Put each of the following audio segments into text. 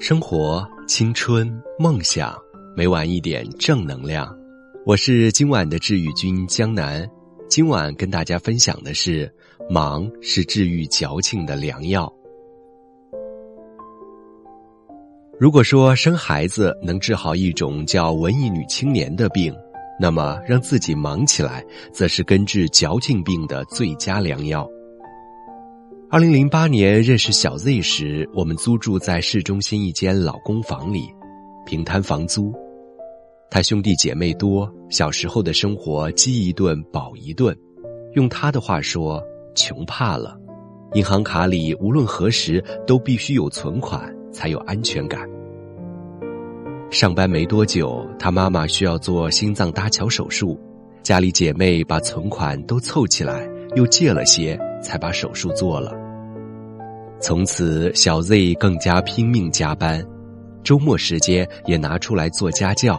生活、青春、梦想，每晚一点正能量。我是今晚的治愈君江南。今晚跟大家分享的是：忙是治愈矫情的良药。如果说生孩子能治好一种叫文艺女青年的病，那么让自己忙起来，则是根治矫情病的最佳良药。二零零八年认识小 Z 时，我们租住在市中心一间老公房里，平摊房租。他兄弟姐妹多，小时候的生活饥一顿饱一顿，用他的话说，穷怕了。银行卡里无论何时都必须有存款，才有安全感。上班没多久，他妈妈需要做心脏搭桥手术，家里姐妹把存款都凑起来，又借了些。才把手术做了。从此，小 Z 更加拼命加班，周末时间也拿出来做家教。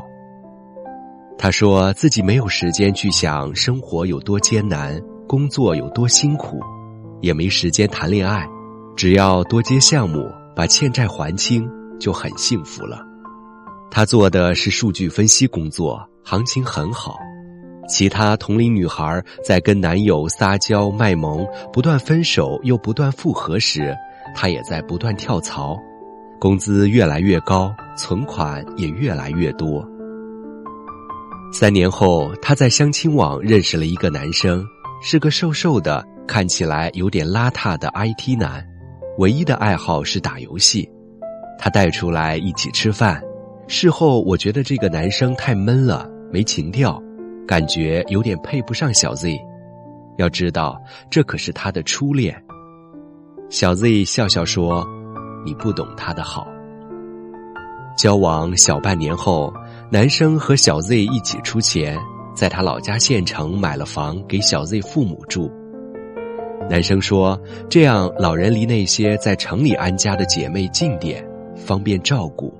他说自己没有时间去想生活有多艰难，工作有多辛苦，也没时间谈恋爱，只要多接项目，把欠债还清，就很幸福了。他做的是数据分析工作，行情很好。其他同龄女孩在跟男友撒娇卖萌、不断分手又不断复合时，她也在不断跳槽，工资越来越高，存款也越来越多。三年后，她在相亲网认识了一个男生，是个瘦瘦的、看起来有点邋遢的 IT 男，唯一的爱好是打游戏。他带出来一起吃饭，事后我觉得这个男生太闷了，没情调。感觉有点配不上小 Z，要知道这可是他的初恋。小 Z 笑笑说：“你不懂他的好。”交往小半年后，男生和小 Z 一起出钱，在他老家县城买了房给小 Z 父母住。男生说：“这样老人离那些在城里安家的姐妹近点，方便照顾。”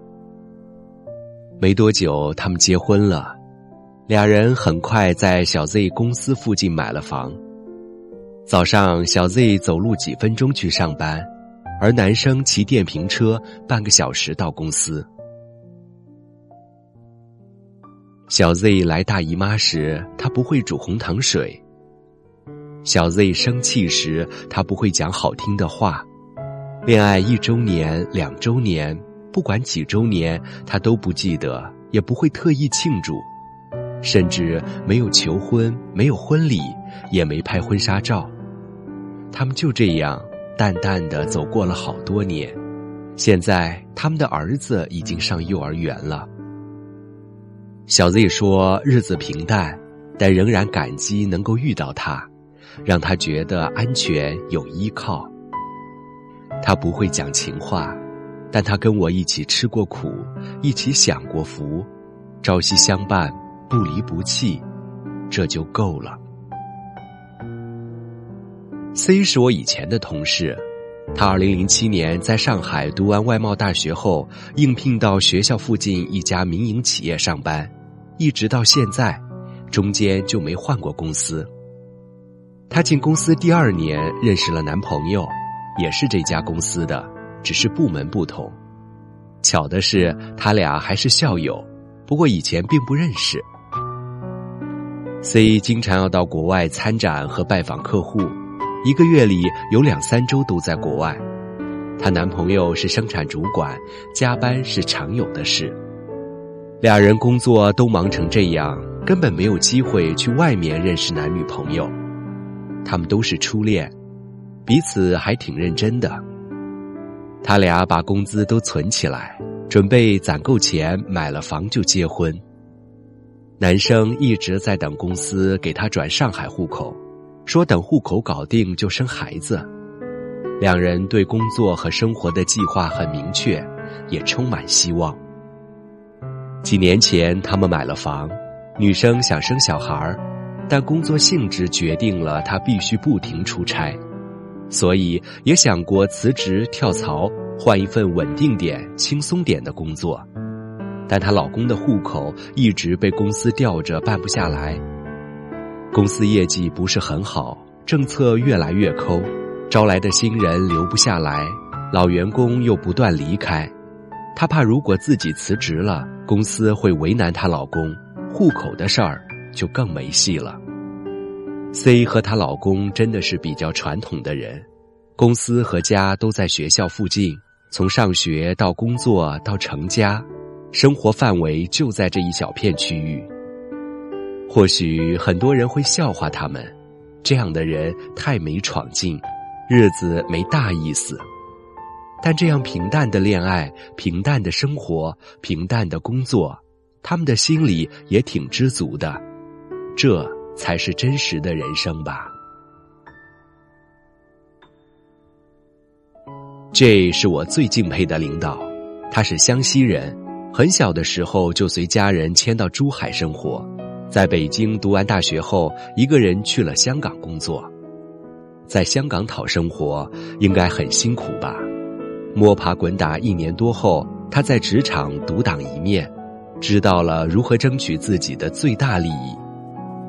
没多久，他们结婚了。俩人很快在小 Z 公司附近买了房。早上，小 Z 走路几分钟去上班，而男生骑电瓶车半个小时到公司。小 Z 来大姨妈时，他不会煮红糖水；小 Z 生气时，他不会讲好听的话；恋爱一周年、两周年，不管几周年，他都不记得，也不会特意庆祝。甚至没有求婚，没有婚礼，也没拍婚纱照，他们就这样淡淡的走过了好多年。现在他们的儿子已经上幼儿园了。小 Z 说：“日子平淡，但仍然感激能够遇到他，让他觉得安全有依靠。他不会讲情话，但他跟我一起吃过苦，一起享过福，朝夕相伴。”不离不弃，这就够了。C 是我以前的同事，他二零零七年在上海读完外贸大学后，应聘到学校附近一家民营企业上班，一直到现在，中间就没换过公司。他进公司第二年认识了男朋友，也是这家公司的，只是部门不同。巧的是，他俩还是校友，不过以前并不认识。C 经常要到国外参展和拜访客户，一个月里有两三周都在国外。她男朋友是生产主管，加班是常有的事。俩人工作都忙成这样，根本没有机会去外面认识男女朋友。他们都是初恋，彼此还挺认真的。他俩把工资都存起来，准备攒够钱买了房就结婚。男生一直在等公司给他转上海户口，说等户口搞定就生孩子。两人对工作和生活的计划很明确，也充满希望。几年前他们买了房，女生想生小孩儿但工作性质决定了她必须不停出差，所以也想过辞职跳槽，换一份稳定点、轻松点的工作。但她老公的户口一直被公司吊着办不下来，公司业绩不是很好，政策越来越抠，招来的新人留不下来，老员工又不断离开，她怕如果自己辞职了，公司会为难她老公，户口的事儿就更没戏了。C 和她老公真的是比较传统的人，公司和家都在学校附近，从上学到工作到成家，生活范围就在这一小片区域。或许很多人会笑话他们，这样的人太没闯劲，日子没大意思。但这样平淡的恋爱、平淡的生活、平淡的工作，他们的心里也挺知足的。这才是真实的人生吧。这是我最敬佩的领导，他是湘西人，很小的时候就随家人迁到珠海生活。在北京读完大学后，一个人去了香港工作。在香港讨生活应该很辛苦吧？摸爬滚打一年多后，他在职场独当一面，知道了如何争取自己的最大利益。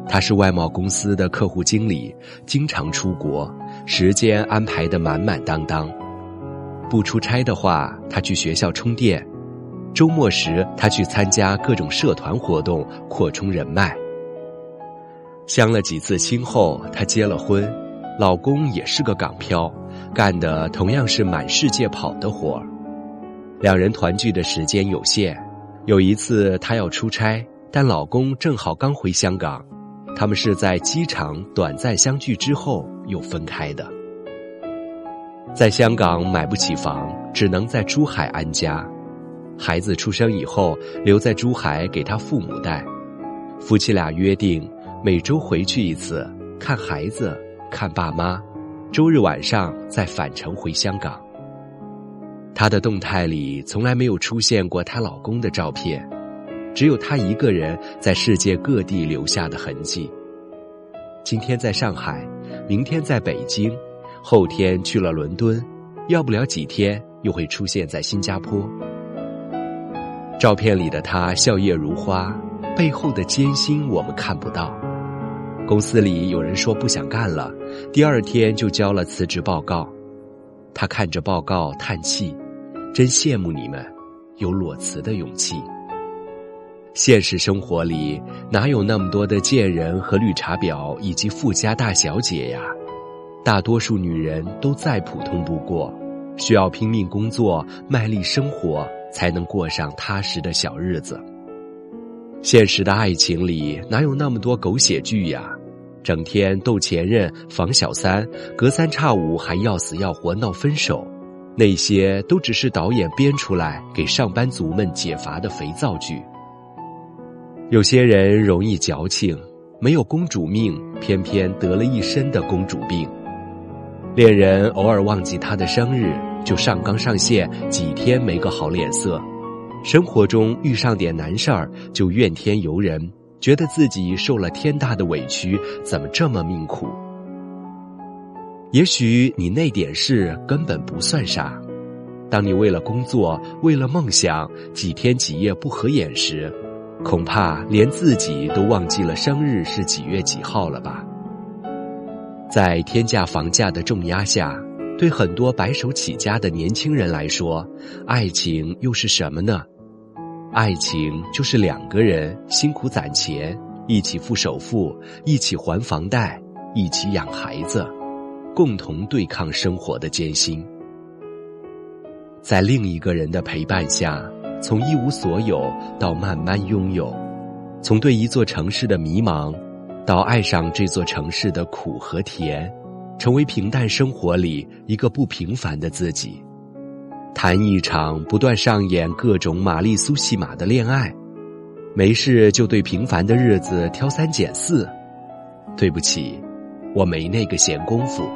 他是外贸公司的客户经理，经常出国，时间安排的满满当当。不出差的话，他去学校充电。周末时，他去参加各种社团活动，扩充人脉。相了几次亲后，他结了婚，老公也是个港漂，干的同样是满世界跑的活儿。两人团聚的时间有限，有一次她要出差，但老公正好刚回香港，他们是在机场短暂相聚之后又分开的。在香港买不起房，只能在珠海安家。孩子出生以后，留在珠海给他父母带。夫妻俩约定每周回去一次，看孩子，看爸妈。周日晚上再返程回香港。她的动态里从来没有出现过她老公的照片，只有她一个人在世界各地留下的痕迹。今天在上海，明天在北京，后天去了伦敦，要不了几天又会出现在新加坡。照片里的他笑靥如花，背后的艰辛我们看不到。公司里有人说不想干了，第二天就交了辞职报告。他看着报告叹气，真羡慕你们，有裸辞的勇气。现实生活里哪有那么多的贱人和绿茶婊以及富家大小姐呀？大多数女人都再普通不过，需要拼命工作，卖力生活。才能过上踏实的小日子。现实的爱情里哪有那么多狗血剧呀？整天斗前任、防小三，隔三差五还要死要活闹分手，那些都只是导演编出来给上班族们解乏的肥皂剧。有些人容易矫情，没有公主命，偏偏得了一身的公主病。恋人偶尔忘记他的生日。就上纲上线，几天没个好脸色；生活中遇上点难事儿，就怨天尤人，觉得自己受了天大的委屈，怎么这么命苦？也许你那点事根本不算啥，当你为了工作、为了梦想几天几夜不合眼时，恐怕连自己都忘记了生日是几月几号了吧？在天价房价的重压下。对很多白手起家的年轻人来说，爱情又是什么呢？爱情就是两个人辛苦攒钱，一起付首付，一起还房贷，一起养孩子，共同对抗生活的艰辛。在另一个人的陪伴下，从一无所有到慢慢拥有，从对一座城市的迷茫，到爱上这座城市的苦和甜。成为平淡生活里一个不平凡的自己，谈一场不断上演各种玛丽苏戏码的恋爱，没事就对平凡的日子挑三拣四。对不起，我没那个闲工夫。